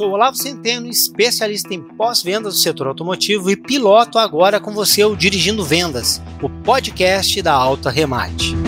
Sou Olavo Centeno, especialista em pós-vendas do setor automotivo e piloto agora com você o Dirigindo Vendas, o podcast da Alta Remate.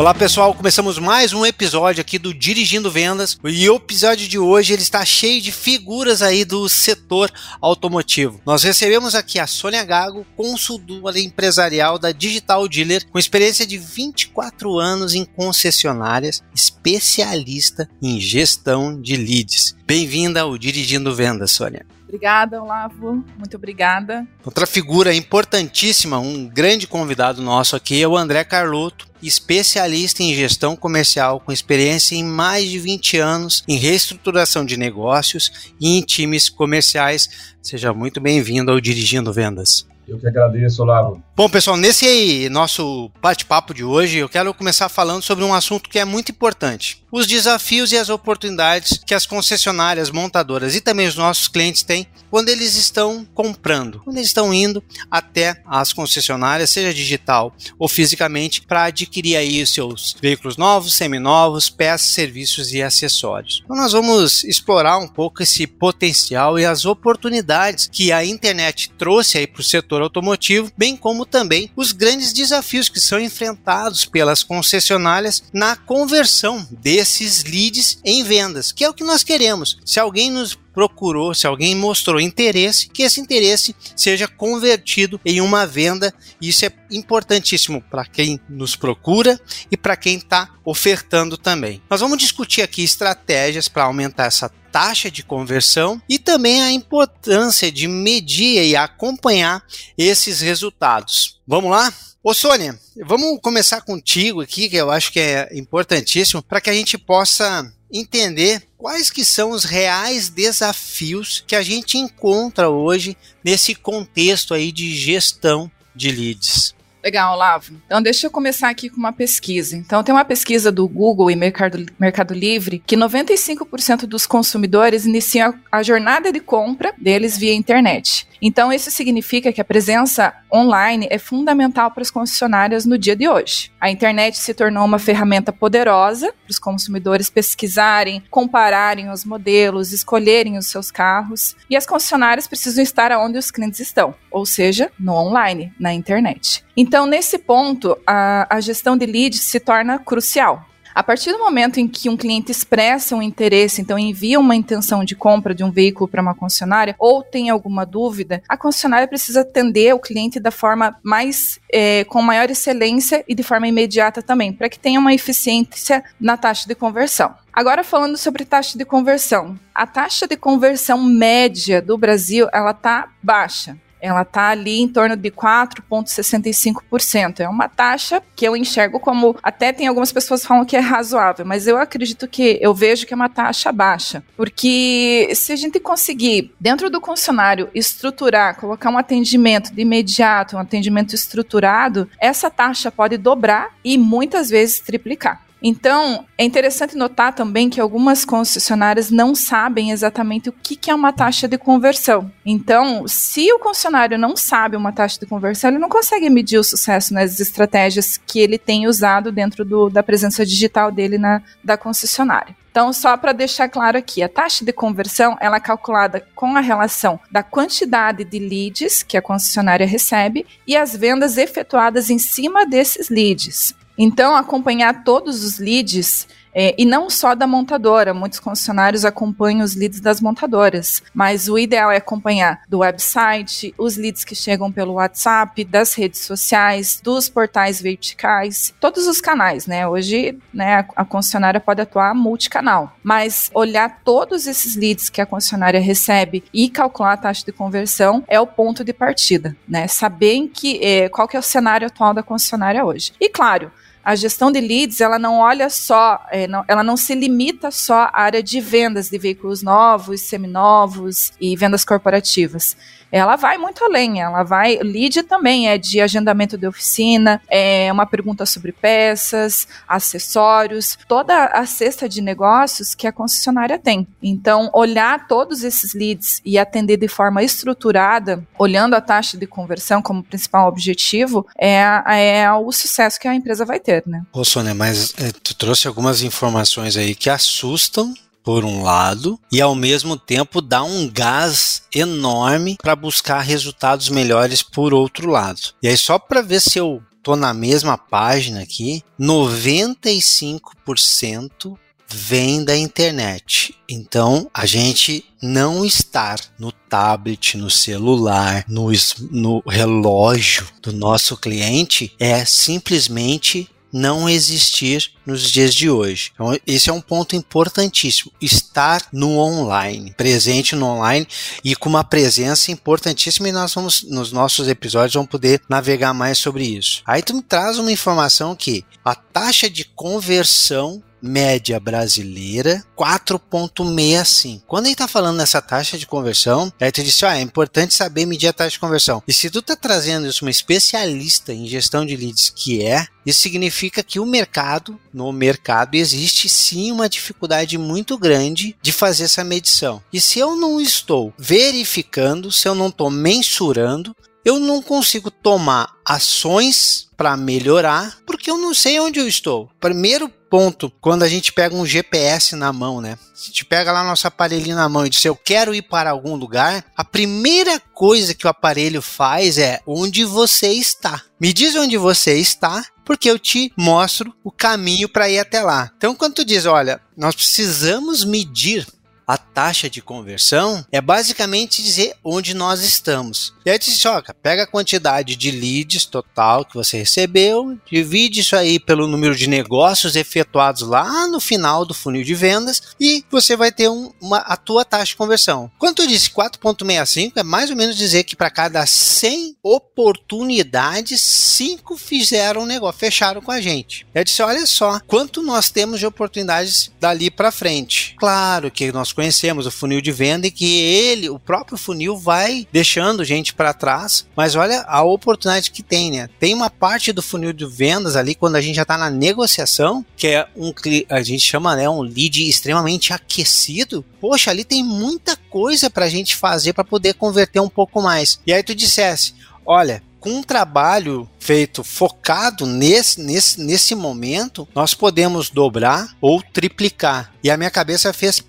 Olá pessoal, começamos mais um episódio aqui do Dirigindo Vendas e o episódio de hoje ele está cheio de figuras aí do setor automotivo. Nós recebemos aqui a Sônia Gago, consultora empresarial da Digital Dealer, com experiência de 24 anos em concessionárias, especialista em gestão de leads. Bem-vinda ao Dirigindo Vendas, Sônia. Obrigada, Olavo. Muito obrigada. Outra figura importantíssima, um grande convidado nosso aqui é o André Carlotto, especialista em gestão comercial com experiência em mais de 20 anos em reestruturação de negócios e em times comerciais. Seja muito bem-vindo ao Dirigindo Vendas. Eu que agradeço, Olavo. Bom, pessoal, nesse nosso bate-papo de hoje, eu quero começar falando sobre um assunto que é muito importante: os desafios e as oportunidades que as concessionárias, montadoras e também os nossos clientes têm quando eles estão comprando, quando eles estão indo até as concessionárias, seja digital ou fisicamente, para adquirir aí os seus veículos novos, seminovos, peças, serviços e acessórios. Então nós vamos explorar um pouco esse potencial e as oportunidades que a internet trouxe aí para o setor automotivo, bem como também os grandes desafios que são enfrentados pelas concessionárias na conversão desses leads em vendas, que é o que nós queremos. Se alguém nos procurou, se alguém mostrou interesse, que esse interesse seja convertido em uma venda. Isso é importantíssimo para quem nos procura e para quem está ofertando também. Nós vamos discutir aqui estratégias para aumentar essa taxa de conversão e também a importância de medir e acompanhar esses resultados. Vamos lá? Ô Sônia, vamos começar contigo aqui, que eu acho que é importantíssimo, para que a gente possa entender quais que são os reais desafios que a gente encontra hoje nesse contexto aí de gestão de leads. Legal, Olavo. Então, deixa eu começar aqui com uma pesquisa. Então, tem uma pesquisa do Google e Mercado, Mercado Livre que 95% dos consumidores iniciam a jornada de compra deles via internet. Então, isso significa que a presença online é fundamental para as concessionárias no dia de hoje. A internet se tornou uma ferramenta poderosa para os consumidores pesquisarem, compararem os modelos, escolherem os seus carros, e as concessionárias precisam estar onde os clientes estão, ou seja, no online, na internet. Então, nesse ponto, a, a gestão de leads se torna crucial. A partir do momento em que um cliente expressa um interesse, então envia uma intenção de compra de um veículo para uma concessionária ou tem alguma dúvida, a concessionária precisa atender o cliente da forma mais é, com maior excelência e de forma imediata também, para que tenha uma eficiência na taxa de conversão. Agora falando sobre taxa de conversão, a taxa de conversão média do Brasil ela está baixa ela está ali em torno de 4,65%. É uma taxa que eu enxergo como até tem algumas pessoas que falam que é razoável, mas eu acredito que eu vejo que é uma taxa baixa, porque se a gente conseguir dentro do concessionário estruturar, colocar um atendimento de imediato, um atendimento estruturado, essa taxa pode dobrar e muitas vezes triplicar. Então, é interessante notar também que algumas concessionárias não sabem exatamente o que é uma taxa de conversão. Então, se o concessionário não sabe uma taxa de conversão, ele não consegue medir o sucesso nas estratégias que ele tem usado dentro do, da presença digital dele na da concessionária. Então, só para deixar claro aqui, a taxa de conversão ela é calculada com a relação da quantidade de leads que a concessionária recebe e as vendas efetuadas em cima desses leads. Então, acompanhar todos os leads é, e não só da montadora, muitos concessionários acompanham os leads das montadoras, mas o ideal é acompanhar do website, os leads que chegam pelo WhatsApp, das redes sociais, dos portais verticais, todos os canais, né? Hoje, né, a, a concessionária pode atuar multicanal, mas olhar todos esses leads que a concessionária recebe e calcular a taxa de conversão é o ponto de partida, né? Saber que, é, qual que é o cenário atual da concessionária hoje. E claro, a gestão de leads ela não olha só, é, não, ela não se limita só à área de vendas de veículos novos, seminovos e vendas corporativas. Ela vai muito além. Ela vai. Lead também é de agendamento de oficina, é uma pergunta sobre peças, acessórios, toda a cesta de negócios que a concessionária tem. Então, olhar todos esses leads e atender de forma estruturada, olhando a taxa de conversão como principal objetivo, é, é o sucesso que a empresa vai ter, né? Ô, Sônia, mas é, tu trouxe algumas informações aí que assustam por um lado, e ao mesmo tempo dá um gás enorme para buscar resultados melhores por outro lado. E aí, só para ver se eu tô na mesma página aqui, 95% vem da internet. Então, a gente não estar no tablet, no celular, no, no relógio do nosso cliente é simplesmente não existir nos dias de hoje. Então, esse é um ponto importantíssimo. Estar no online, presente no online e com uma presença importantíssima. E nós vamos, nos nossos episódios, vamos poder navegar mais sobre isso. Aí tu me traz uma informação que a taxa de conversão média brasileira 4.65. Quando a gente está falando nessa taxa de conversão, aí tu disse, ah, é importante saber medir a taxa de conversão. E se tu está trazendo isso uma especialista em gestão de leads que é, isso significa que o mercado, no mercado existe sim uma dificuldade muito grande de fazer essa medição. E se eu não estou verificando, se eu não estou mensurando, eu não consigo tomar ações para melhorar porque eu não sei onde eu estou. Primeiro ponto, quando a gente pega um GPS na mão, né? Se a gente pega lá nosso aparelhinho na mão e diz eu quero ir para algum lugar, a primeira coisa que o aparelho faz é onde você está. Me diz onde você está, porque eu te mostro o caminho para ir até lá. Então, quando tu diz, olha, nós precisamos medir a taxa de conversão é basicamente dizer onde nós estamos. E aí diz, ó, pega a quantidade de leads total que você recebeu, divide isso aí pelo número de negócios efetuados lá no final do funil de vendas e você vai ter um, uma, a tua taxa de conversão. Quando tu disse 4.65, é mais ou menos dizer que para cada 100 oportunidades, 5 fizeram negócio, fecharam com a gente. Eu disse, olha só, quanto nós temos de oportunidades dali para frente. Claro que nós conhecemos o funil de venda e que ele, o próprio funil, vai deixando gente para trás. Mas olha a oportunidade que tem, né? Tem uma parte do funil de vendas ali quando a gente já está na negociação, que é um a gente chama né, um lead extremamente aquecido. Poxa, ali tem muita coisa para a gente fazer para poder converter um pouco mais. E aí tu dissesse, olha, com um trabalho feito focado nesse, nesse, nesse momento, nós podemos dobrar ou triplicar. E a minha cabeça fez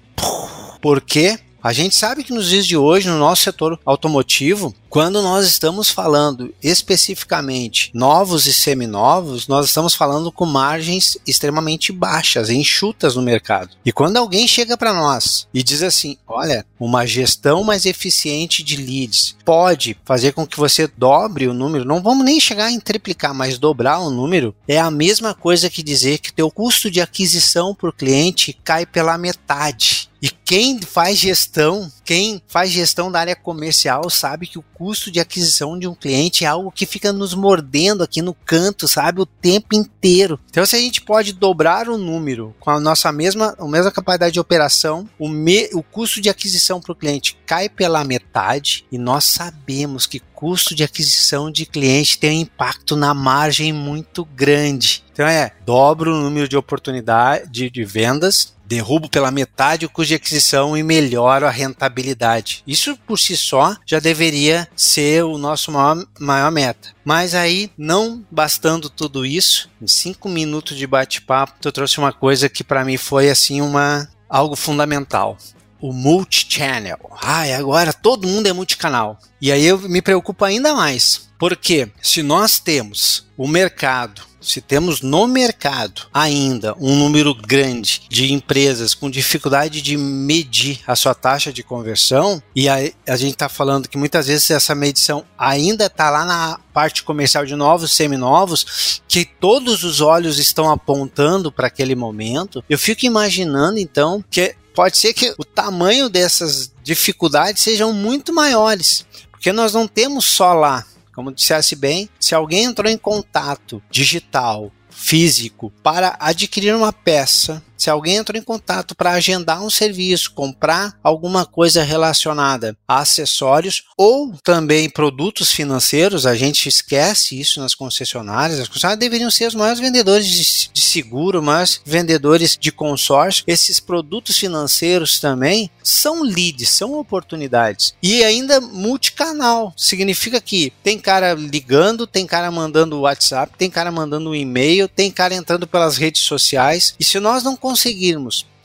porque a gente sabe que nos dias de hoje, no nosso setor automotivo, quando nós estamos falando especificamente novos e seminovos, nós estamos falando com margens extremamente baixas, enxutas no mercado. E quando alguém chega para nós e diz assim: olha, uma gestão mais eficiente de leads pode fazer com que você dobre o número, não vamos nem chegar em triplicar, mas dobrar o número, é a mesma coisa que dizer que teu custo de aquisição por cliente cai pela metade. E quem faz gestão, quem faz gestão da área comercial sabe que o custo de aquisição de um cliente é algo que fica nos mordendo aqui no canto, sabe, o tempo inteiro. Então, se a gente pode dobrar o número com a nossa mesma, a mesma capacidade de operação, o, me, o custo de aquisição para o cliente cai pela metade e nós sabemos que custo de aquisição de cliente tem um impacto na margem muito grande. Então é, dobro o número de oportunidade de, de vendas, derrubo pela metade o custo de aquisição e melhoro a rentabilidade. Isso por si só já deveria ser o nosso maior, maior meta. Mas aí, não bastando tudo isso, em cinco minutos de bate-papo, eu trouxe uma coisa que para mim foi assim uma algo fundamental o multi-channel. Ah, agora todo mundo é multicanal. E aí eu me preocupo ainda mais. Porque se nós temos o mercado se temos no mercado ainda um número grande de empresas com dificuldade de medir a sua taxa de conversão, e a, a gente está falando que muitas vezes essa medição ainda está lá na parte comercial de novos, seminovos, que todos os olhos estão apontando para aquele momento, eu fico imaginando então que pode ser que o tamanho dessas dificuldades sejam muito maiores, porque nós não temos só lá como dissesse bem, se alguém entrou em contato digital físico para adquirir uma peça se alguém entrou em contato para agendar um serviço, comprar alguma coisa relacionada a acessórios ou também produtos financeiros, a gente esquece isso nas concessionárias. As concessionárias deveriam ser os maiores vendedores de, seguro, maiores vendedores de consórcio. Esses produtos financeiros também são leads, são oportunidades. E ainda multicanal. Significa que tem cara ligando, tem cara mandando WhatsApp, tem cara mandando um e-mail, tem cara entrando pelas redes sociais. E se nós não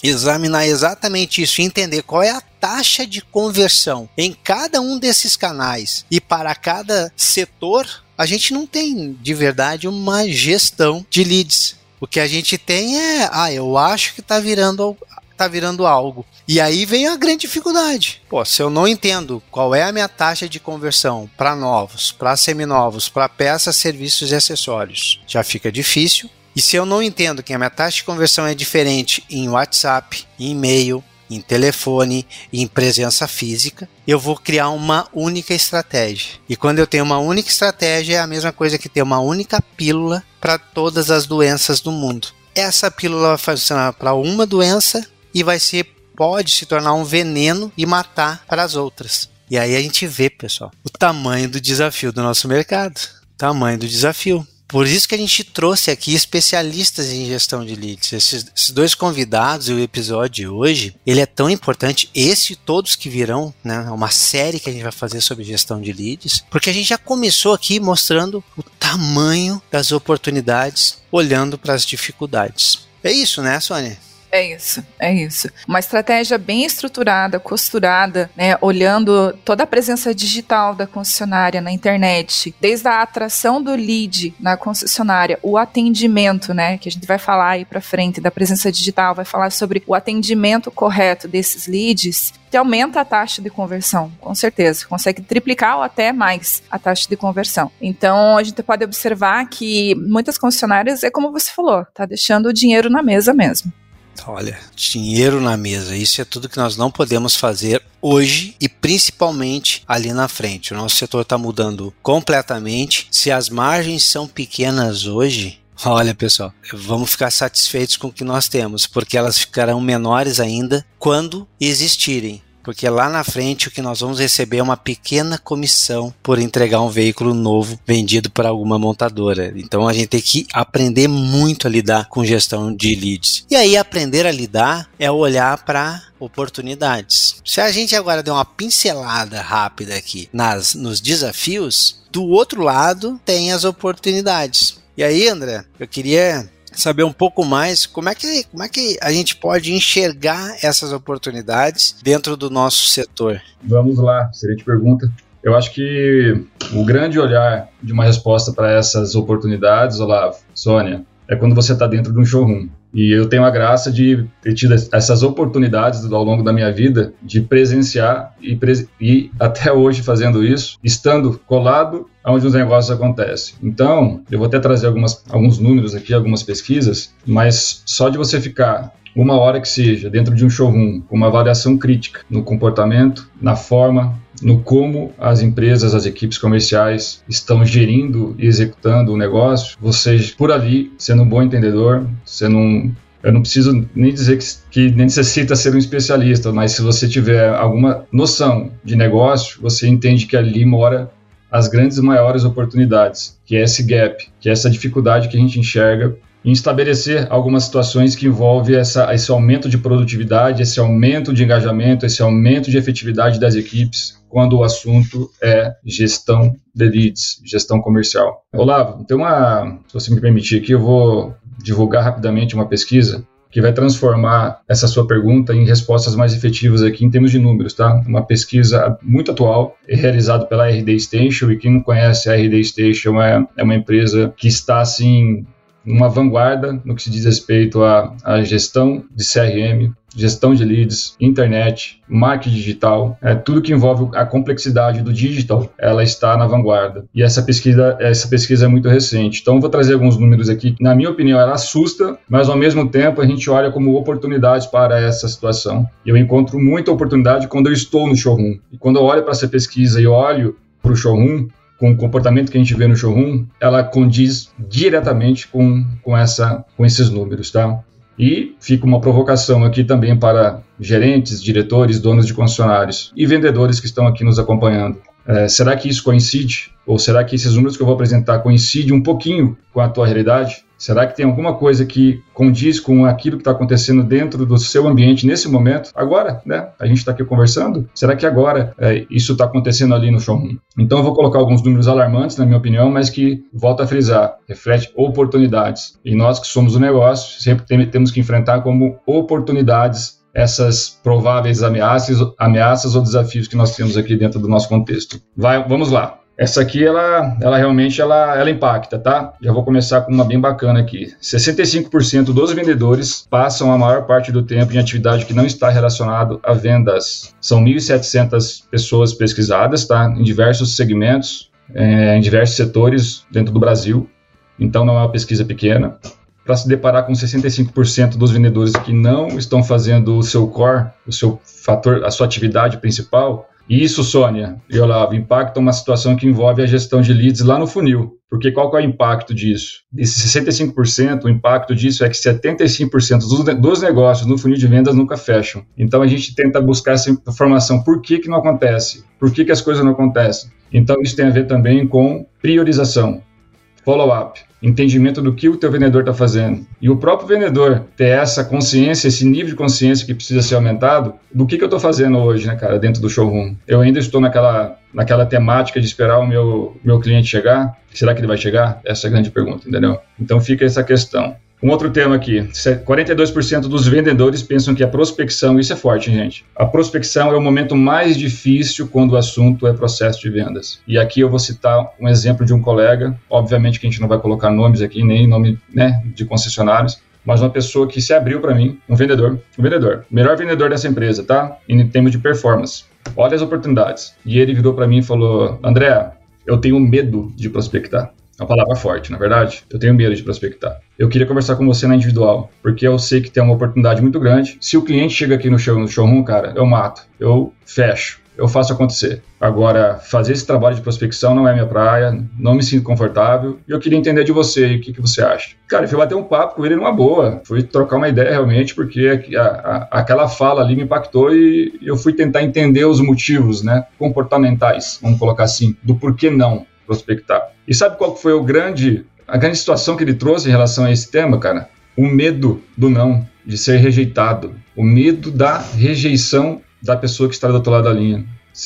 examinar exatamente isso e entender qual é a taxa de conversão em cada um desses canais e para cada setor, a gente não tem de verdade uma gestão de leads. O que a gente tem é, ah, eu acho que está virando tá virando algo. E aí vem a grande dificuldade. Pô, se eu não entendo qual é a minha taxa de conversão para novos, para seminovos, para peças, serviços e acessórios, já fica difícil. E se eu não entendo que a minha taxa de conversão é diferente em WhatsApp, em e-mail, em telefone em presença física, eu vou criar uma única estratégia. E quando eu tenho uma única estratégia, é a mesma coisa que ter uma única pílula para todas as doenças do mundo. Essa pílula vai funcionar para uma doença e vai ser pode se tornar um veneno e matar para as outras. E aí a gente vê, pessoal, o tamanho do desafio do nosso mercado. Tamanho do desafio. Por isso que a gente trouxe aqui especialistas em gestão de leads. Esses, esses, dois convidados e o episódio de hoje, ele é tão importante, esse e todos que virão, né? Uma série que a gente vai fazer sobre gestão de leads, porque a gente já começou aqui mostrando o tamanho das oportunidades, olhando para as dificuldades. É isso, né, Sônia? É isso, é isso. Uma estratégia bem estruturada, costurada, né, olhando toda a presença digital da concessionária na internet, desde a atração do lead na concessionária, o atendimento, né, que a gente vai falar aí para frente da presença digital, vai falar sobre o atendimento correto desses leads, que aumenta a taxa de conversão, com certeza. Consegue triplicar ou até mais a taxa de conversão. Então, a gente pode observar que muitas concessionárias, é como você falou, tá deixando o dinheiro na mesa mesmo. Olha, dinheiro na mesa, isso é tudo que nós não podemos fazer hoje e principalmente ali na frente. O nosso setor está mudando completamente. Se as margens são pequenas hoje, Olha, pessoal, vamos ficar satisfeitos com o que nós temos, porque elas ficarão menores ainda quando existirem porque lá na frente o que nós vamos receber é uma pequena comissão por entregar um veículo novo vendido para alguma montadora. Então a gente tem que aprender muito a lidar com gestão de leads. E aí aprender a lidar é olhar para oportunidades. Se a gente agora der uma pincelada rápida aqui nas nos desafios, do outro lado tem as oportunidades. E aí, André, eu queria saber um pouco mais como é que, como é que a gente pode enxergar essas oportunidades dentro do nosso setor. Vamos lá, excelente pergunta. Eu acho que o grande olhar de uma resposta para essas oportunidades, Olavo, Sônia, é quando você está dentro de um showroom. E eu tenho a graça de ter tido essas oportunidades ao longo da minha vida de presenciar e, e até hoje fazendo isso, estando colado onde os negócios acontecem. Então, eu vou até trazer algumas, alguns números aqui, algumas pesquisas, mas só de você ficar uma hora que seja dentro de um showroom com uma avaliação crítica no comportamento, na forma, no como as empresas, as equipes comerciais estão gerindo e executando o negócio, você por ali, sendo um bom entendedor, sendo um eu não preciso nem dizer que, que, nem necessita ser um especialista, mas se você tiver alguma noção de negócio, você entende que ali mora as grandes e maiores oportunidades, que é esse gap, que é essa dificuldade que a gente enxerga em estabelecer algumas situações que envolvem essa, esse aumento de produtividade, esse aumento de engajamento, esse aumento de efetividade das equipes, quando o assunto é gestão de leads, gestão comercial. Olavo, tem uma, se você me permitir aqui, eu vou divulgar rapidamente uma pesquisa que vai transformar essa sua pergunta em respostas mais efetivas aqui em termos de números, tá? Uma pesquisa muito atual, realizada pela RD Station, e quem não conhece a RD Station é, é uma empresa que está, assim, uma vanguarda no que se diz respeito à, à gestão de CRM, gestão de leads, internet, marketing digital, é, tudo que envolve a complexidade do digital, ela está na vanguarda. E essa pesquisa, essa pesquisa é muito recente. Então, vou trazer alguns números aqui. Na minha opinião, ela assusta, mas ao mesmo tempo a gente olha como oportunidades para essa situação. Eu encontro muita oportunidade quando eu estou no showroom. E quando eu olho para essa pesquisa e olho para o showroom, com o comportamento que a gente vê no showroom, ela condiz diretamente com, com, essa, com esses números, tá? E fica uma provocação aqui também para gerentes, diretores, donos de concessionários e vendedores que estão aqui nos acompanhando. É, será que isso coincide? Ou será que esses números que eu vou apresentar coincidem um pouquinho com a tua realidade? Será que tem alguma coisa que condiz com aquilo que está acontecendo dentro do seu ambiente nesse momento? Agora, né? A gente está aqui conversando. Será que agora é, isso está acontecendo ali no showroom? Então, eu vou colocar alguns números alarmantes, na minha opinião, mas que, volto a frisar, reflete oportunidades. E nós que somos o negócio, sempre tem, temos que enfrentar como oportunidades essas prováveis ameaças, ameaças ou desafios que nós temos aqui dentro do nosso contexto. Vai, vamos lá. Essa aqui, ela, ela realmente ela, ela impacta, tá? Já vou começar com uma bem bacana aqui. 65% dos vendedores passam a maior parte do tempo em atividade que não está relacionado a vendas. São 1.700 pessoas pesquisadas, tá? Em diversos segmentos, é, em diversos setores dentro do Brasil. Então, não é uma pesquisa pequena. Para se deparar com 65% dos vendedores que não estão fazendo o seu core, o seu fator, a sua atividade principal, isso, Sônia e Olavo, impacta uma situação que envolve a gestão de leads lá no funil. Porque qual é o impacto disso? Esse 65%, o impacto disso é que 75% dos, dos negócios no funil de vendas nunca fecham. Então a gente tenta buscar essa informação. Por que, que não acontece? Por que, que as coisas não acontecem? Então isso tem a ver também com priorização, follow-up entendimento do que o teu vendedor está fazendo. E o próprio vendedor ter essa consciência, esse nível de consciência que precisa ser aumentado, do que, que eu estou fazendo hoje, né, cara, dentro do showroom. Eu ainda estou naquela, naquela temática de esperar o meu, meu cliente chegar. Será que ele vai chegar? Essa é a grande pergunta, entendeu? Então fica essa questão. Um outro tema aqui: 42% dos vendedores pensam que a prospecção, isso é forte, gente. A prospecção é o momento mais difícil quando o assunto é processo de vendas. E aqui eu vou citar um exemplo de um colega, obviamente que a gente não vai colocar nomes aqui, nem nome né, de concessionários, mas uma pessoa que se abriu para mim, um vendedor, um vendedor, melhor vendedor dessa empresa, tá? Em termos de performance. Olha as oportunidades. E ele virou para mim e falou: André, eu tenho medo de prospectar. É uma palavra forte, na é verdade. Eu tenho medo de prospectar. Eu queria conversar com você na individual, porque eu sei que tem uma oportunidade muito grande. Se o cliente chega aqui no, show, no showroom, cara, eu mato, eu fecho, eu faço acontecer. Agora, fazer esse trabalho de prospecção não é minha praia, não me sinto confortável, e eu queria entender de você o que, que você acha. Cara, eu fui bater um papo com ele numa boa, fui trocar uma ideia realmente, porque a, a, aquela fala ali me impactou e eu fui tentar entender os motivos, né, comportamentais, vamos colocar assim, do porquê não prospectar. E sabe qual foi o grande, a grande situação que ele trouxe em relação a esse tema, cara? O medo do não, de ser rejeitado. O medo da rejeição da pessoa que está do outro lado da linha.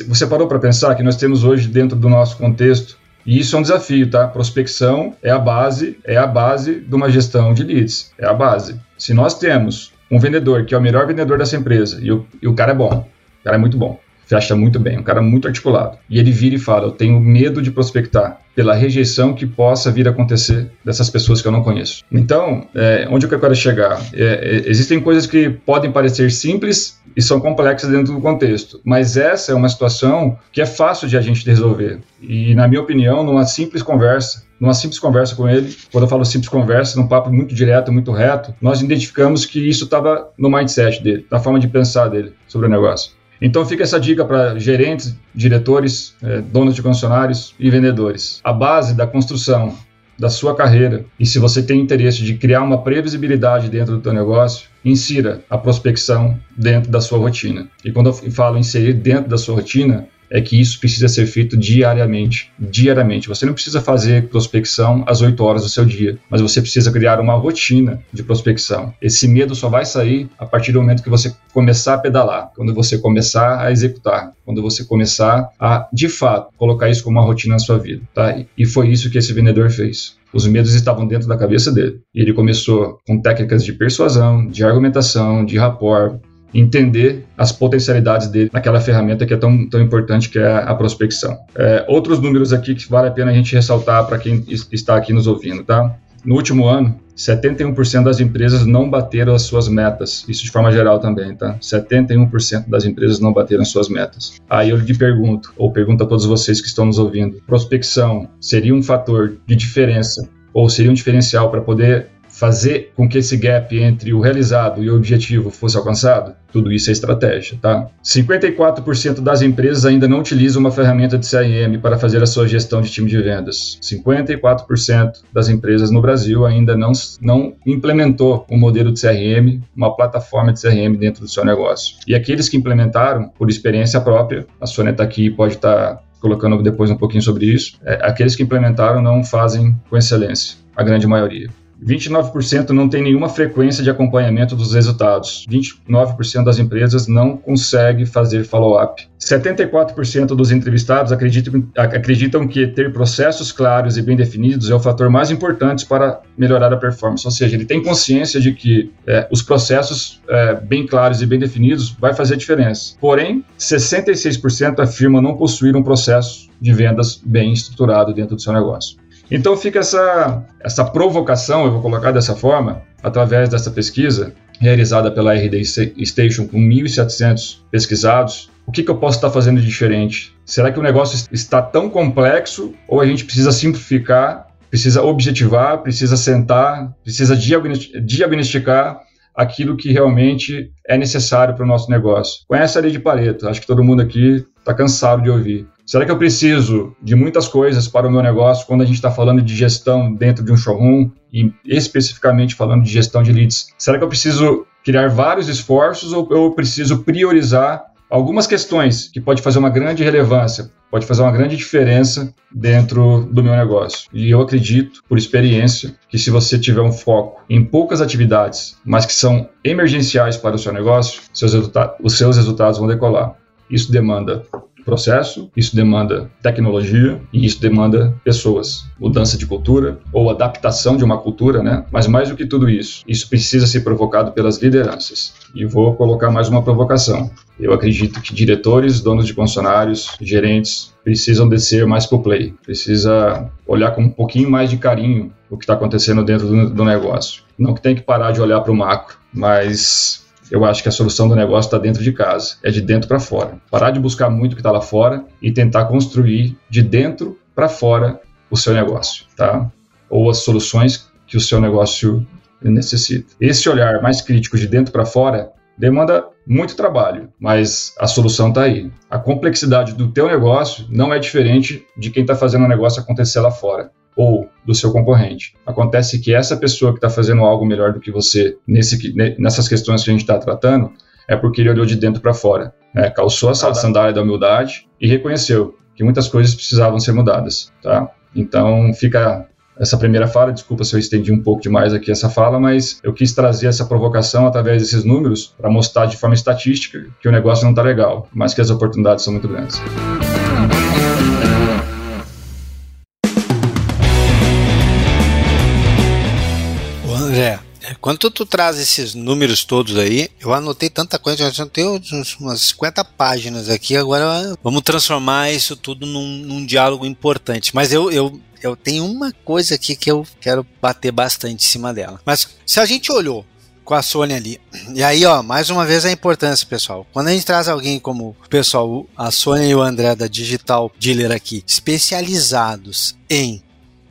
Você parou para pensar que nós temos hoje dentro do nosso contexto e isso é um desafio, tá? Prospecção é a base, é a base de uma gestão de leads, é a base. Se nós temos um vendedor que é o melhor vendedor dessa empresa e o, e o cara é bom, o cara é muito bom, fecha muito bem, um cara muito articulado. E ele vira e fala: Eu tenho medo de prospectar pela rejeição que possa vir a acontecer dessas pessoas que eu não conheço. Então, é, onde eu quero chegar? É, é, existem coisas que podem parecer simples e são complexas dentro do contexto, mas essa é uma situação que é fácil de a gente resolver. E, na minha opinião, numa simples conversa, numa simples conversa com ele, quando eu falo simples conversa, num papo muito direto, muito reto, nós identificamos que isso estava no mindset dele, na forma de pensar dele sobre o negócio. Então fica essa dica para gerentes, diretores, é, donos de concessionários e vendedores. A base da construção da sua carreira e se você tem interesse de criar uma previsibilidade dentro do teu negócio, insira a prospecção dentro da sua rotina. E quando eu falo inserir dentro da sua rotina, é que isso precisa ser feito diariamente. Diariamente. Você não precisa fazer prospecção às 8 horas do seu dia, mas você precisa criar uma rotina de prospecção. Esse medo só vai sair a partir do momento que você começar a pedalar, quando você começar a executar, quando você começar a, de fato, colocar isso como uma rotina na sua vida. Tá? E foi isso que esse vendedor fez. Os medos estavam dentro da cabeça dele. E ele começou com técnicas de persuasão, de argumentação, de rapport, entender as potencialidades dele naquela ferramenta que é tão, tão importante que é a prospecção. É, outros números aqui que vale a pena a gente ressaltar para quem está aqui nos ouvindo, tá? No último ano, 71% das empresas não bateram as suas metas. Isso de forma geral também, tá? 71% das empresas não bateram as suas metas. Aí eu lhe pergunto, ou pergunto a todos vocês que estão nos ouvindo: prospecção seria um fator de diferença ou seria um diferencial para poder fazer com que esse gap entre o realizado e o objetivo fosse alcançado? Tudo isso é estratégia, tá? 54% das empresas ainda não utilizam uma ferramenta de CRM para fazer a sua gestão de time de vendas. 54% das empresas no Brasil ainda não, não implementou um modelo de CRM, uma plataforma de CRM dentro do seu negócio. E aqueles que implementaram, por experiência própria, a Sônia está aqui pode estar tá colocando depois um pouquinho sobre isso, é, aqueles que implementaram não fazem com excelência, a grande maioria. 29% não tem nenhuma frequência de acompanhamento dos resultados. 29% das empresas não consegue fazer follow-up. 74% dos entrevistados acreditam, acreditam que ter processos claros e bem definidos é o fator mais importante para melhorar a performance. Ou seja, ele tem consciência de que é, os processos é, bem claros e bem definidos vai fazer diferença. Porém, 66% afirmam não possuir um processo de vendas bem estruturado dentro do seu negócio. Então fica essa, essa provocação, eu vou colocar dessa forma, através dessa pesquisa realizada pela RD Station com 1.700 pesquisados. O que, que eu posso estar fazendo de diferente? Será que o negócio está tão complexo ou a gente precisa simplificar, precisa objetivar, precisa sentar, precisa diagnosticar aquilo que realmente é necessário para o nosso negócio? Conhece a lei de Pareto? Acho que todo mundo aqui está cansado de ouvir. Será que eu preciso de muitas coisas para o meu negócio quando a gente está falando de gestão dentro de um showroom e especificamente falando de gestão de leads? Será que eu preciso criar vários esforços ou eu preciso priorizar algumas questões que pode fazer uma grande relevância, pode fazer uma grande diferença dentro do meu negócio. E eu acredito, por experiência, que se você tiver um foco em poucas atividades, mas que são emergenciais para o seu negócio, seus os seus resultados vão decolar. Isso demanda processo, isso demanda tecnologia e isso demanda pessoas, mudança de cultura ou adaptação de uma cultura, né? Mas mais do que tudo isso, isso precisa ser provocado pelas lideranças. E vou colocar mais uma provocação. Eu acredito que diretores, donos de funcionários, gerentes precisam descer mais pro play, precisa olhar com um pouquinho mais de carinho o que está acontecendo dentro do, do negócio. Não que tem que parar de olhar para o macro, mas eu acho que a solução do negócio está dentro de casa, é de dentro para fora. Parar de buscar muito o que está lá fora e tentar construir de dentro para fora o seu negócio, tá? Ou as soluções que o seu negócio necessita. Esse olhar mais crítico de dentro para fora demanda muito trabalho, mas a solução está aí. A complexidade do teu negócio não é diferente de quem está fazendo o negócio acontecer lá fora ou do seu concorrente. Acontece que essa pessoa que está fazendo algo melhor do que você nesse, nessas questões que a gente está tratando é porque ele olhou de dentro para fora, né? calçou a sandália da humildade e reconheceu que muitas coisas precisavam ser mudadas. Tá? Então fica essa primeira fala, desculpa se eu estendi um pouco demais aqui essa fala, mas eu quis trazer essa provocação através desses números para mostrar de forma estatística que o negócio não está legal, mas que as oportunidades são muito grandes. Quando tu, traz esses números todos aí, eu anotei tanta coisa, eu já tenho umas 50 páginas aqui, agora vamos transformar isso tudo num, num diálogo importante. Mas eu, eu, eu tenho uma coisa aqui que eu quero bater bastante em cima dela. Mas se a gente olhou com a Sony ali. E aí, ó, mais uma vez a importância, pessoal. Quando a gente traz alguém como o pessoal, a Sônia e o André da Digital Dealer aqui, especializados em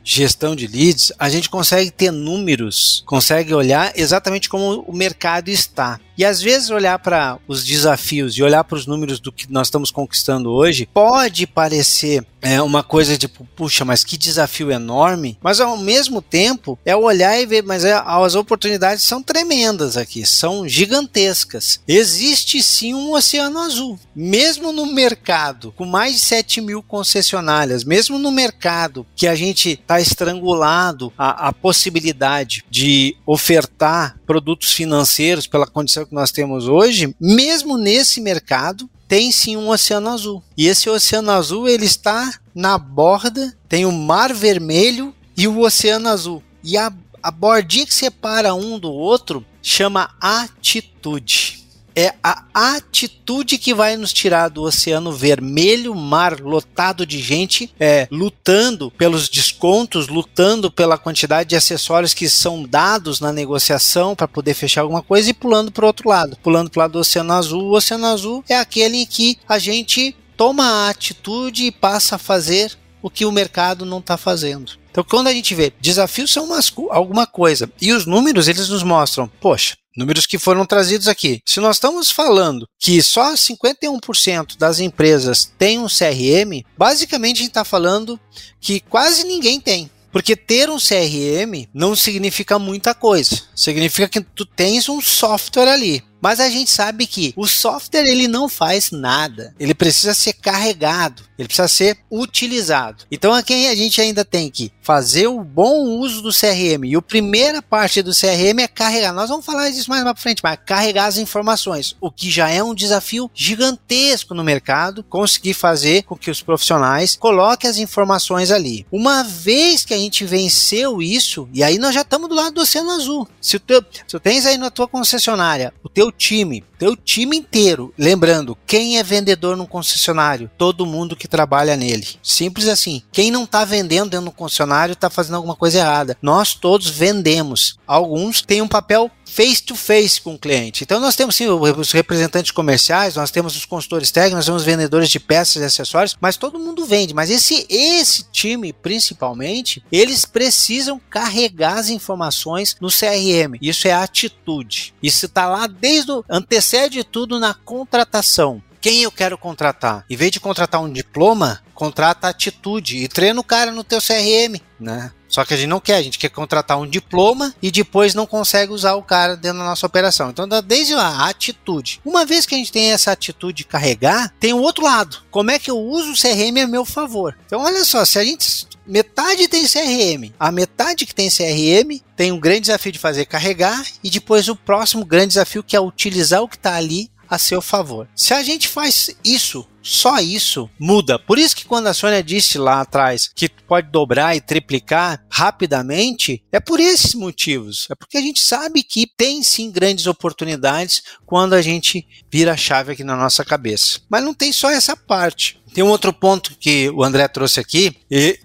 gestão de leads, a gente consegue ter números, consegue olhar exatamente como o mercado está. E às vezes olhar para os desafios e olhar para os números do que nós estamos conquistando hoje pode parecer é, uma coisa tipo, puxa, mas que desafio enorme. Mas ao mesmo tempo é olhar e ver, mas é, as oportunidades são tremendas aqui, são gigantescas. Existe sim um oceano azul. Mesmo no mercado com mais de 7 mil concessionárias, mesmo no mercado que a gente está estrangulado a, a possibilidade de ofertar produtos financeiros pela condição que nós temos hoje, mesmo nesse mercado, tem sim um oceano azul. E esse oceano azul ele está na borda, tem o Mar Vermelho e o Oceano Azul. E a, a bordinha que separa um do outro chama atitude é a atitude que vai nos tirar do oceano vermelho, mar lotado de gente, é, lutando pelos descontos, lutando pela quantidade de acessórios que são dados na negociação para poder fechar alguma coisa e pulando para o outro lado, pulando para o lado do oceano azul. O oceano azul é aquele em que a gente toma a atitude e passa a fazer o que o mercado não está fazendo. Então, quando a gente vê desafios são umas, alguma coisa e os números eles nos mostram, poxa, números que foram trazidos aqui. Se nós estamos falando que só 51% das empresas têm um CRM, basicamente a gente está falando que quase ninguém tem. Porque ter um CRM não significa muita coisa. Significa que tu tens um software ali. Mas a gente sabe que o software ele não faz nada. Ele precisa ser carregado, ele precisa ser utilizado. Então aqui a gente ainda tem que fazer o bom uso do CRM. E a primeira parte do CRM é carregar. Nós vamos falar disso mais para frente, mas carregar as informações, o que já é um desafio gigantesco no mercado, conseguir fazer com que os profissionais coloquem as informações ali. Uma vez que a gente venceu isso, e aí nós já estamos do lado do Oceano Azul. Se, se tu tens aí na tua concessionária o teu time, teu time inteiro. Lembrando, quem é vendedor no concessionário? Todo mundo que trabalha nele. Simples assim. Quem não está vendendo dentro do concessionário está fazendo alguma coisa errada. Nós todos vendemos. Alguns têm um papel face to face com o cliente. Então nós temos sim os representantes comerciais, nós temos os consultores técnicos, nós temos vendedores de peças e acessórios, mas todo mundo vende. Mas esse esse time principalmente, eles precisam carregar as informações no CRM. Isso é atitude. Isso está lá desde o antecede tudo na contratação quem eu quero contratar. Em vez de contratar um diploma, contrata atitude e treina o cara no teu CRM, né? Só que a gente não quer, a gente quer contratar um diploma e depois não consegue usar o cara dentro da nossa operação. Então, desde a atitude. Uma vez que a gente tem essa atitude de carregar, tem o outro lado. Como é que eu uso o CRM a meu favor? Então, olha só, se a gente metade tem CRM, a metade que tem CRM tem um grande desafio de fazer carregar e depois o próximo grande desafio que é utilizar o que está ali a seu favor. Se a gente faz isso só isso muda. Por isso que quando a Sônia disse lá atrás que pode dobrar e triplicar rapidamente, é por esses motivos. É porque a gente sabe que tem sim grandes oportunidades quando a gente vira a chave aqui na nossa cabeça. Mas não tem só essa parte. Tem um outro ponto que o André trouxe aqui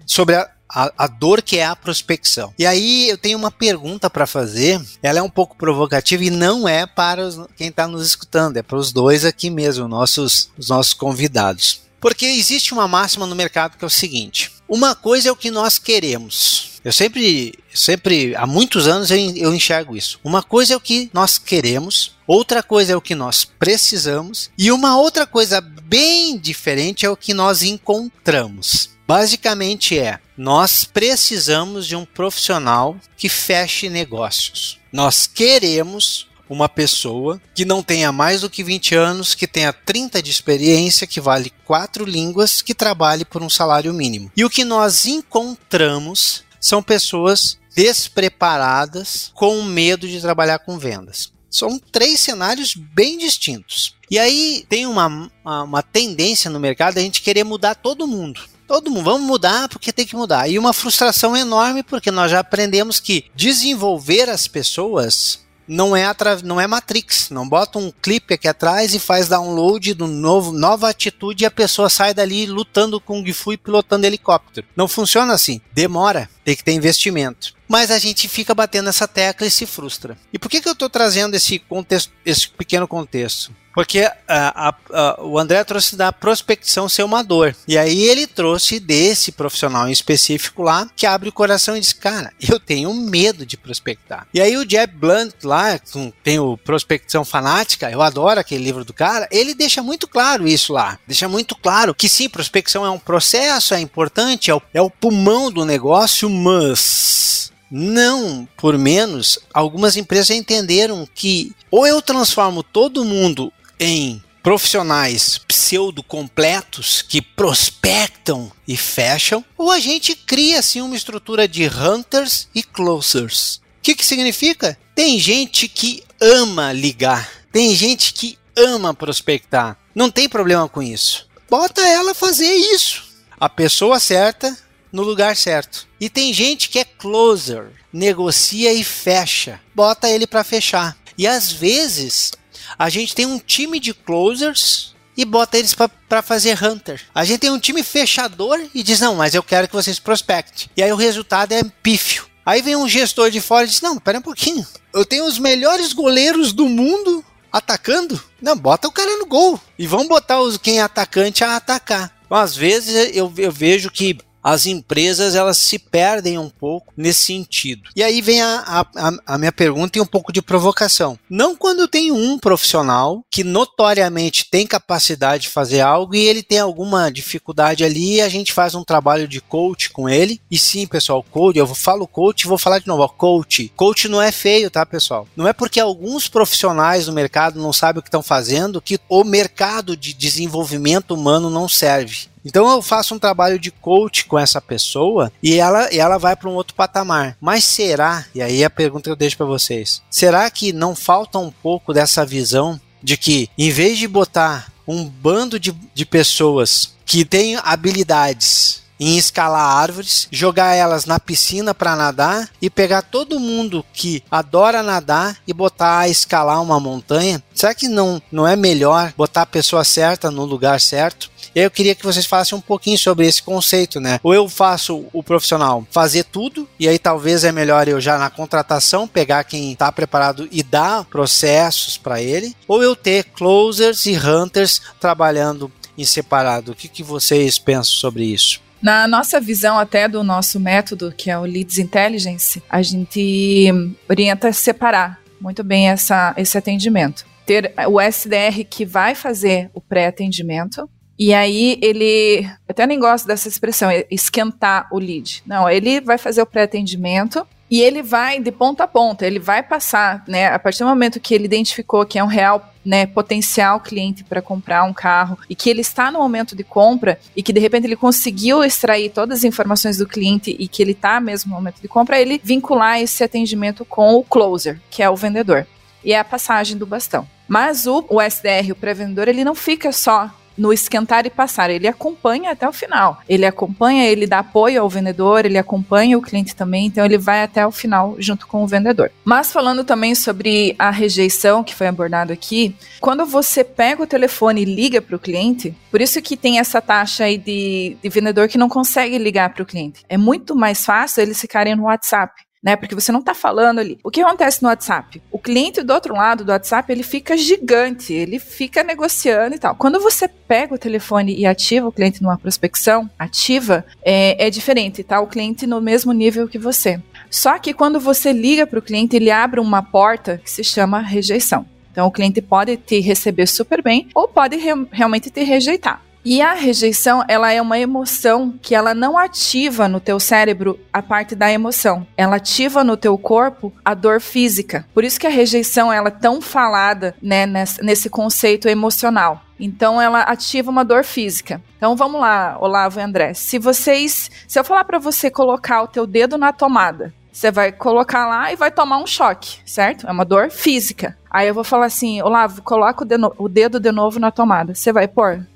sobre a, a, a, dor que é a prospecção. E aí eu tenho uma pergunta para fazer. Ela é um pouco provocativa e não é para os, quem está nos escutando, é para os dois aqui mesmo, nossos, os nossos convidados. Porque existe uma máxima no mercado que é o seguinte: uma coisa é o que nós queremos. Eu sempre, sempre, há muitos anos eu, enxergo isso. Uma coisa é o que nós queremos, outra coisa é o que nós precisamos, e uma outra coisa bem diferente é o que nós encontramos. Basicamente é: nós precisamos de um profissional que feche negócios. Nós queremos uma pessoa que não tenha mais do que 20 anos, que tenha 30 de experiência, que vale quatro línguas, que trabalhe por um salário mínimo. E o que nós encontramos são pessoas despreparadas, com medo de trabalhar com vendas. São três cenários bem distintos. E aí tem uma, uma, tendência no mercado a gente querer mudar todo mundo. Todo mundo, vamos mudar porque tem que mudar. E uma frustração enorme porque nós já aprendemos que desenvolver as pessoas não é não é Matrix, não bota um clipe aqui atrás e faz download do novo nova atitude e a pessoa sai dali lutando com Kung Fu e pilotando helicóptero. Não funciona assim, demora, tem que ter investimento. Mas a gente fica batendo essa tecla e se frustra. E por que, que eu estou trazendo esse contexto, esse pequeno contexto? Porque a, a, a, o André trouxe da prospecção ser uma dor. E aí ele trouxe desse profissional em específico lá, que abre o coração e diz: Cara, eu tenho medo de prospectar. E aí o Jeb Blunt lá, tem o Prospecção Fanática, eu adoro aquele livro do cara, ele deixa muito claro isso lá. Deixa muito claro que sim, prospecção é um processo, é importante, é o, é o pulmão do negócio, mas não por menos, algumas empresas entenderam que ou eu transformo todo mundo em profissionais pseudo completos que prospectam e fecham, ou a gente cria assim uma estrutura de hunters e closers. O que, que significa? Tem gente que ama ligar, tem gente que ama prospectar. Não tem problema com isso. Bota ela fazer isso. A pessoa certa no lugar certo. E tem gente que é closer, negocia e fecha. Bota ele para fechar. E às vezes a gente tem um time de closers e bota eles para fazer hunter. A gente tem um time fechador e diz: Não, mas eu quero que vocês prospectem. E aí o resultado é pífio. Aí vem um gestor de fora e diz: Não, pera um pouquinho. Eu tenho os melhores goleiros do mundo atacando. Não, bota o cara no gol. E vão botar os, quem é atacante a atacar. Às vezes eu, eu vejo que as empresas elas se perdem um pouco nesse sentido. E aí vem a, a, a minha pergunta e um pouco de provocação. Não quando tem um profissional que notoriamente tem capacidade de fazer algo e ele tem alguma dificuldade ali, a gente faz um trabalho de coach com ele. E sim, pessoal, coach, eu falo coach e vou falar de novo, coach. Coach não é feio, tá, pessoal? Não é porque alguns profissionais do mercado não sabem o que estão fazendo que o mercado de desenvolvimento humano não serve. Então eu faço um trabalho de coach com essa pessoa e ela, e ela vai para um outro patamar. Mas será, e aí a pergunta que eu deixo para vocês, será que não falta um pouco dessa visão de que em vez de botar um bando de, de pessoas que têm habilidades em escalar árvores, jogar elas na piscina para nadar e pegar todo mundo que adora nadar e botar a escalar uma montanha? Será que não, não é melhor botar a pessoa certa no lugar certo? Eu queria que vocês falassem um pouquinho sobre esse conceito, né? Ou eu faço o profissional fazer tudo, e aí talvez é melhor eu já na contratação pegar quem está preparado e dar processos para ele, ou eu ter closers e hunters trabalhando em separado. O que, que vocês pensam sobre isso? Na nossa visão até do nosso método, que é o Leads Intelligence, a gente orienta separar muito bem essa, esse atendimento. Ter o SDR que vai fazer o pré-atendimento, e aí ele, até nem gosto dessa expressão, esquentar o lead. Não, ele vai fazer o pré-atendimento e ele vai de ponta a ponta, ele vai passar, né, a partir do momento que ele identificou que é um real né, potencial cliente para comprar um carro e que ele está no momento de compra e que de repente ele conseguiu extrair todas as informações do cliente e que ele está mesmo no momento de compra, ele vincular esse atendimento com o closer, que é o vendedor. E é a passagem do bastão. Mas o, o SDR, o pré-vendedor, ele não fica só no esquentar e passar. Ele acompanha até o final. Ele acompanha, ele dá apoio ao vendedor, ele acompanha o cliente também, então ele vai até o final junto com o vendedor. Mas falando também sobre a rejeição que foi abordado aqui, quando você pega o telefone e liga para o cliente, por isso que tem essa taxa aí de, de vendedor que não consegue ligar para o cliente. É muito mais fácil eles ficarem no WhatsApp né? Porque você não está falando ali. O que acontece no WhatsApp? O cliente do outro lado do WhatsApp, ele fica gigante, ele fica negociando e tal. Quando você pega o telefone e ativa o cliente numa prospecção ativa, é, é diferente, tá? O cliente no mesmo nível que você. Só que quando você liga para o cliente, ele abre uma porta que se chama rejeição. Então, o cliente pode te receber super bem ou pode re realmente te rejeitar. E a rejeição, ela é uma emoção que ela não ativa no teu cérebro a parte da emoção. Ela ativa no teu corpo a dor física. Por isso que a rejeição ela é tão falada, né, nesse, conceito emocional. Então ela ativa uma dor física. Então vamos lá, Olavo e André. Se vocês, se eu falar para você colocar o teu dedo na tomada, você vai colocar lá e vai tomar um choque, certo? É uma dor física. Aí eu vou falar assim, Olavo, coloca o dedo, o dedo de novo na tomada. Você vai pôr?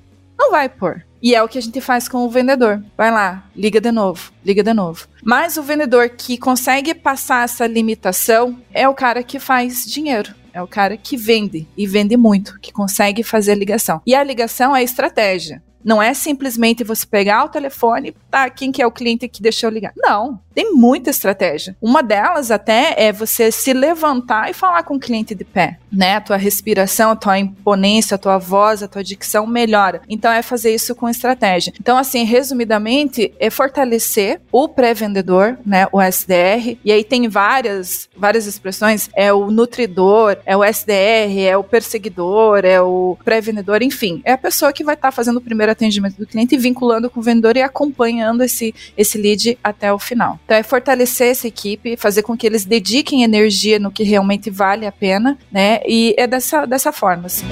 Não vai pôr. E é o que a gente faz com o vendedor. Vai lá, liga de novo, liga de novo. Mas o vendedor que consegue passar essa limitação é o cara que faz dinheiro. É o cara que vende e vende muito, que consegue fazer a ligação. E a ligação é estratégia. Não é simplesmente você pegar o telefone, tá, quem que é o cliente que deixou ligar. Não, tem muita estratégia. Uma delas até é você se levantar e falar com o cliente de pé, né? A tua respiração, a tua imponência, a tua voz, a tua dicção melhora. Então é fazer isso com estratégia. Então assim, resumidamente, é fortalecer o pré-vendedor, né, o SDR. E aí tem várias várias expressões, é o nutridor, é o SDR, é o perseguidor, é o pré-vendedor, enfim, é a pessoa que vai estar tá fazendo o primeiro atendimento do cliente, vinculando com o vendedor e acompanhando esse esse lead até o final. Então é fortalecer essa equipe, fazer com que eles dediquem energia no que realmente vale a pena, né? E é dessa, dessa forma, assim.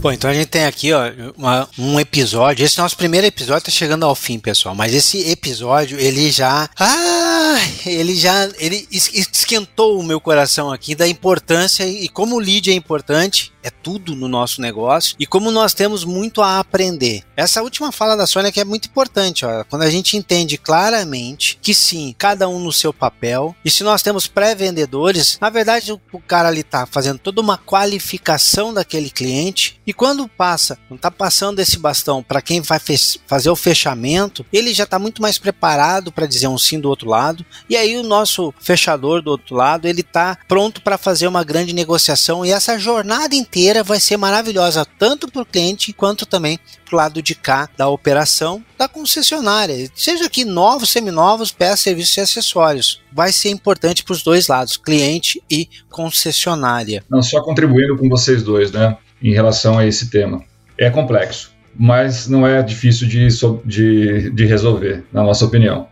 Bom, então a gente tem aqui ó, uma, um episódio. Esse nosso primeiro episódio está chegando ao fim, pessoal. Mas esse episódio, ele já. Ah! Ele já. Ele esquentou o meu coração aqui da importância e como o lead é importante é tudo no nosso negócio e como nós temos muito a aprender. Essa última fala da Sônia que é muito importante, ó, quando a gente entende claramente que sim, cada um no seu papel, e se nós temos pré-vendedores, na verdade o, cara ali tá fazendo toda uma qualificação daquele cliente e quando passa, não tá passando esse bastão para quem vai fazer o fechamento, ele já está muito mais preparado para dizer um sim do outro lado, e aí o nosso fechador do outro lado, ele tá pronto para fazer uma grande negociação e essa jornada inteira inteira vai ser maravilhosa, tanto para o cliente quanto também para o lado de cá da operação da concessionária. Seja aqui novos, seminovos, peças, serviços e acessórios. Vai ser importante para os dois lados, cliente e concessionária. Não, só contribuindo com vocês dois, né, em relação a esse tema. É complexo, mas não é difícil de, de, de resolver, na nossa opinião.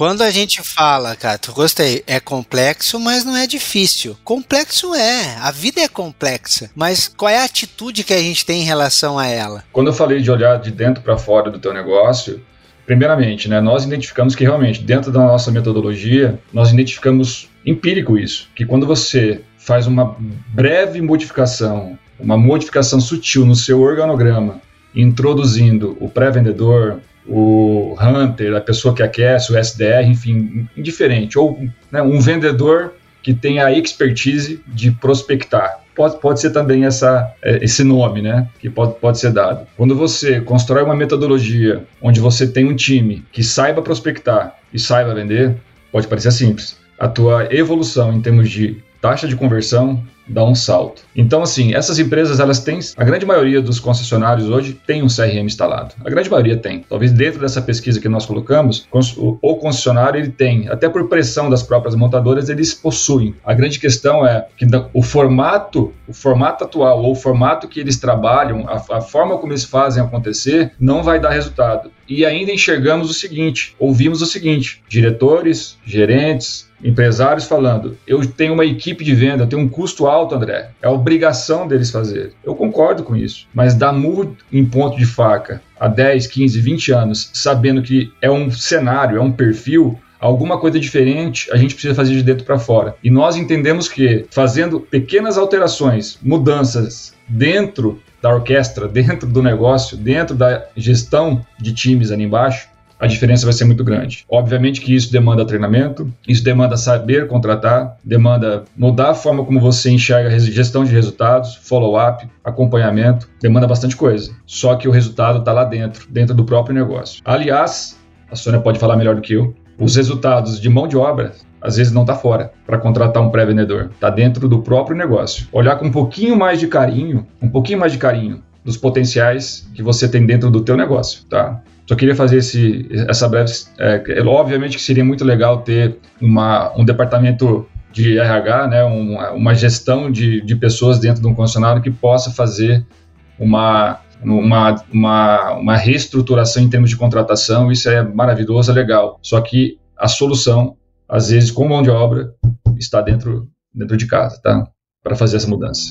Quando a gente fala, cara, tu gostei, é complexo, mas não é difícil. Complexo é, a vida é complexa, mas qual é a atitude que a gente tem em relação a ela? Quando eu falei de olhar de dentro para fora do teu negócio, primeiramente, né, nós identificamos que realmente dentro da nossa metodologia, nós identificamos empírico isso, que quando você faz uma breve modificação, uma modificação sutil no seu organograma, introduzindo o pré-vendedor, o hunter, a pessoa que aquece, o SDR, enfim, indiferente. Ou né, um vendedor que tem a expertise de prospectar. Pode, pode ser também essa, é, esse nome, né? Que pode, pode ser dado. Quando você constrói uma metodologia onde você tem um time que saiba prospectar e saiba vender, pode parecer simples. A tua evolução em termos de taxa de conversão, dá um salto. Então, assim, essas empresas, elas têm, a grande maioria dos concessionários hoje tem um CRM instalado. A grande maioria tem. Talvez dentro dessa pesquisa que nós colocamos, o concessionário ele tem, até por pressão das próprias montadoras, eles possuem. A grande questão é que o formato, o formato atual ou o formato que eles trabalham, a, a forma como eles fazem acontecer, não vai dar resultado. E ainda enxergamos o seguinte, ouvimos o seguinte: diretores, gerentes, empresários falando, eu tenho uma equipe de venda, eu tenho um custo alto, André. É obrigação deles fazer. Eu concordo com isso. Mas dar murro em ponto de faca há 10, 15, 20 anos, sabendo que é um cenário, é um perfil, alguma coisa diferente a gente precisa fazer de dentro para fora. E nós entendemos que fazendo pequenas alterações, mudanças dentro da orquestra, dentro do negócio, dentro da gestão de times ali embaixo, a diferença vai ser muito grande. Obviamente que isso demanda treinamento, isso demanda saber contratar, demanda mudar a forma como você enxerga gestão de resultados, follow-up, acompanhamento, demanda bastante coisa. Só que o resultado está lá dentro, dentro do próprio negócio. Aliás, a Sônia pode falar melhor do que eu, os resultados de mão de obra às vezes não está fora para contratar um pré-vendedor, está dentro do próprio negócio. Olhar com um pouquinho mais de carinho, um pouquinho mais de carinho dos potenciais que você tem dentro do teu negócio, tá? Só queria fazer esse, essa breve. É, obviamente que seria muito legal ter uma, um departamento de RH, né, uma, uma gestão de, de pessoas dentro de um concessionário que possa fazer uma, uma, uma, uma reestruturação em termos de contratação. Isso é maravilhoso, é legal. Só que a solução, às vezes, com mão de obra, está dentro, dentro de casa, tá? Para fazer essa mudança.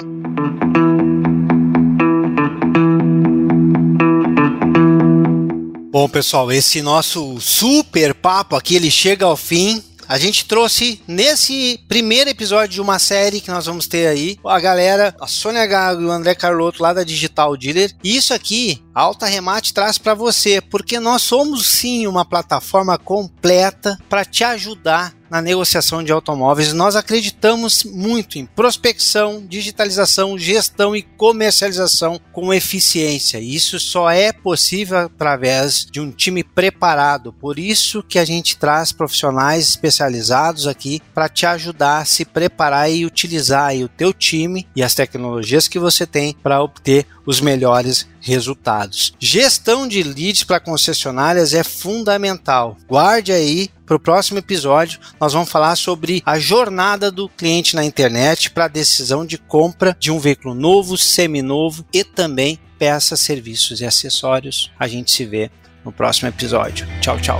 Bom, pessoal, esse nosso super papo aqui ele chega ao fim. A gente trouxe nesse primeiro episódio de uma série que nós vamos ter aí a galera, a Sônia Gago e o André Carlotto lá da Digital Dealer. E isso aqui, Alta Remate traz para você, porque nós somos sim uma plataforma completa para te ajudar na negociação de automóveis. Nós acreditamos muito em prospecção, digitalização, gestão e comercialização com eficiência. Isso só é possível através de um time preparado. Por isso que a gente traz profissionais especializados aqui para te ajudar a se preparar e utilizar o teu time e as tecnologias que você tem para obter os melhores resultados. Gestão de leads para concessionárias é fundamental. Guarde aí para o próximo episódio. Nós vamos falar sobre a jornada do cliente na internet para a decisão de compra de um veículo novo, seminovo e também peças, serviços e acessórios. A gente se vê no próximo episódio. Tchau, tchau.